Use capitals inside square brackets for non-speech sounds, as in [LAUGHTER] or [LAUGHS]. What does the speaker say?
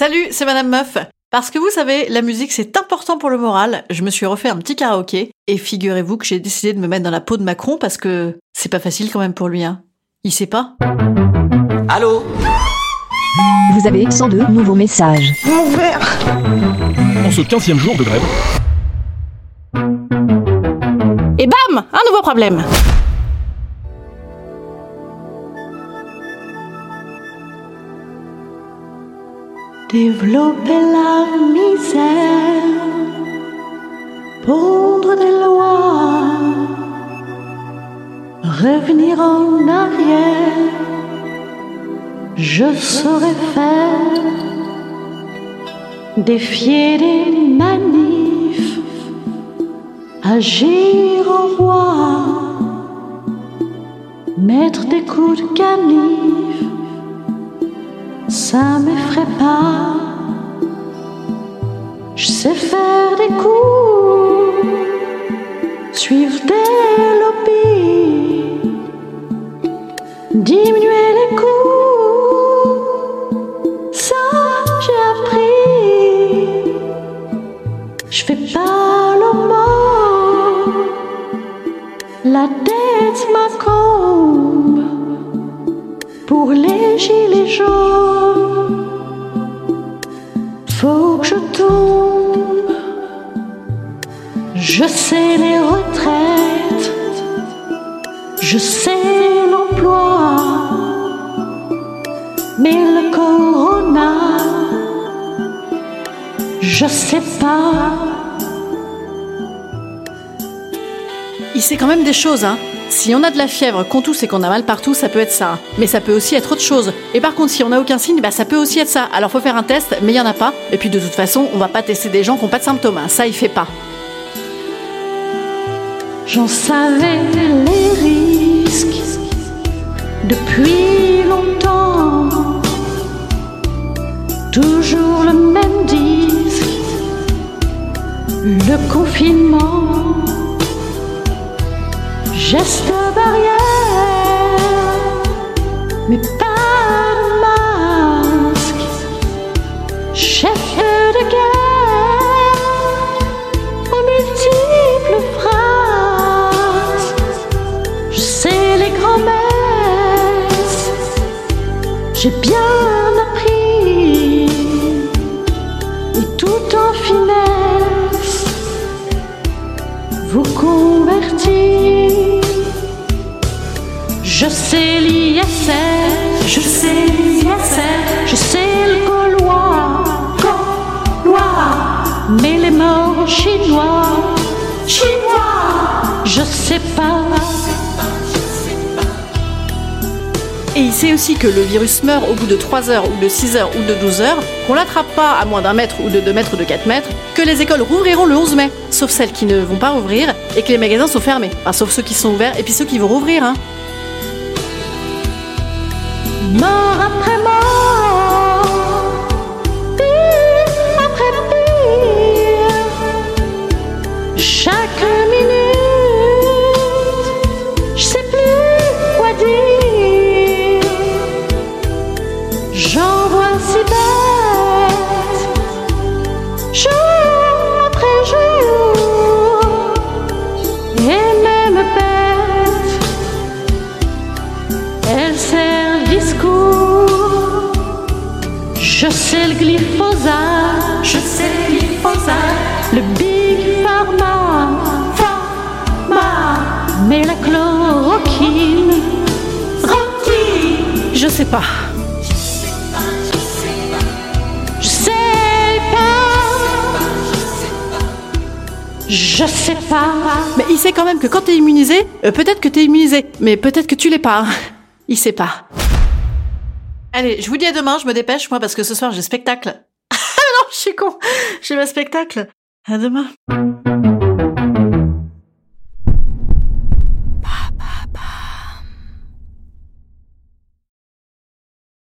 Salut, c'est Madame Meuf. Parce que vous savez, la musique c'est important pour le moral, je me suis refait un petit karaoké et figurez-vous que j'ai décidé de me mettre dans la peau de Macron parce que c'est pas facile quand même pour lui, hein. Il sait pas. Allô Vous avez 102 nouveaux messages. En ce 15 jour de grève, Et bam Un nouveau problème Développer la misère, pondre des lois, revenir en arrière, je saurais faire, défier des manifs, agir en roi, mettre des coups de canif ça m'effraie pas. Je sais faire des coups, suivre des lobbies, diminuer les coûts. Ça j'ai appris. Je fais pas le mot. La tête gilets jaunes. Faut que je tombe. Je sais les retraites. Je sais l'emploi. Mais le corona, je sais pas. Il sait quand même des choses, hein. Si on a de la fièvre, qu'on tousse et qu'on a mal partout, ça peut être ça. Mais ça peut aussi être autre chose. Et par contre, si on n'a aucun signe, bah ça peut aussi être ça. Alors faut faire un test, mais il y en a pas. Et puis de toute façon, on va pas tester des gens qui n'ont pas de symptômes. hein. Ça, il fait pas. J'en savais les risques depuis longtemps. Toujours le même disque, le confinement, geste barrière, mais pas de masque, chef de guerre aux multiples phrases. Je sais les grands-messes, j'ai bien appris, et tout en finesse, vous convertir. Je sais l'ISR, je sais l'ISR, je sais le Gaulois, Gaulois, mais les morts chinois, chinois, je sais pas. Et il sait aussi que le virus meurt au bout de 3 heures ou de 6 heures ou de 12 heures, qu'on l'attrape pas à moins d'un mètre ou de 2 mètres ou de 4 mètres, que les écoles rouvriront le 11 mai, sauf celles qui ne vont pas rouvrir, et que les magasins sont fermés. Enfin, sauf ceux qui sont ouverts et puis ceux qui vont rouvrir, hein. Mort Je sais le glyphosate. Je sais le glyphosate. Le Big Pharma. Pharma. Mais la chloroquine. Roquine. Je sais pas. Je sais pas. Je sais pas. Mais il sait quand même que quand t'es immunisé, euh, peut-être que t'es immunisé, mais peut-être que tu l'es pas. Il sait pas. Allez, je vous dis à demain, je me dépêche, moi, parce que ce soir j'ai spectacle. [LAUGHS] Ah non, je suis con. J'ai ma spectacle. À demain.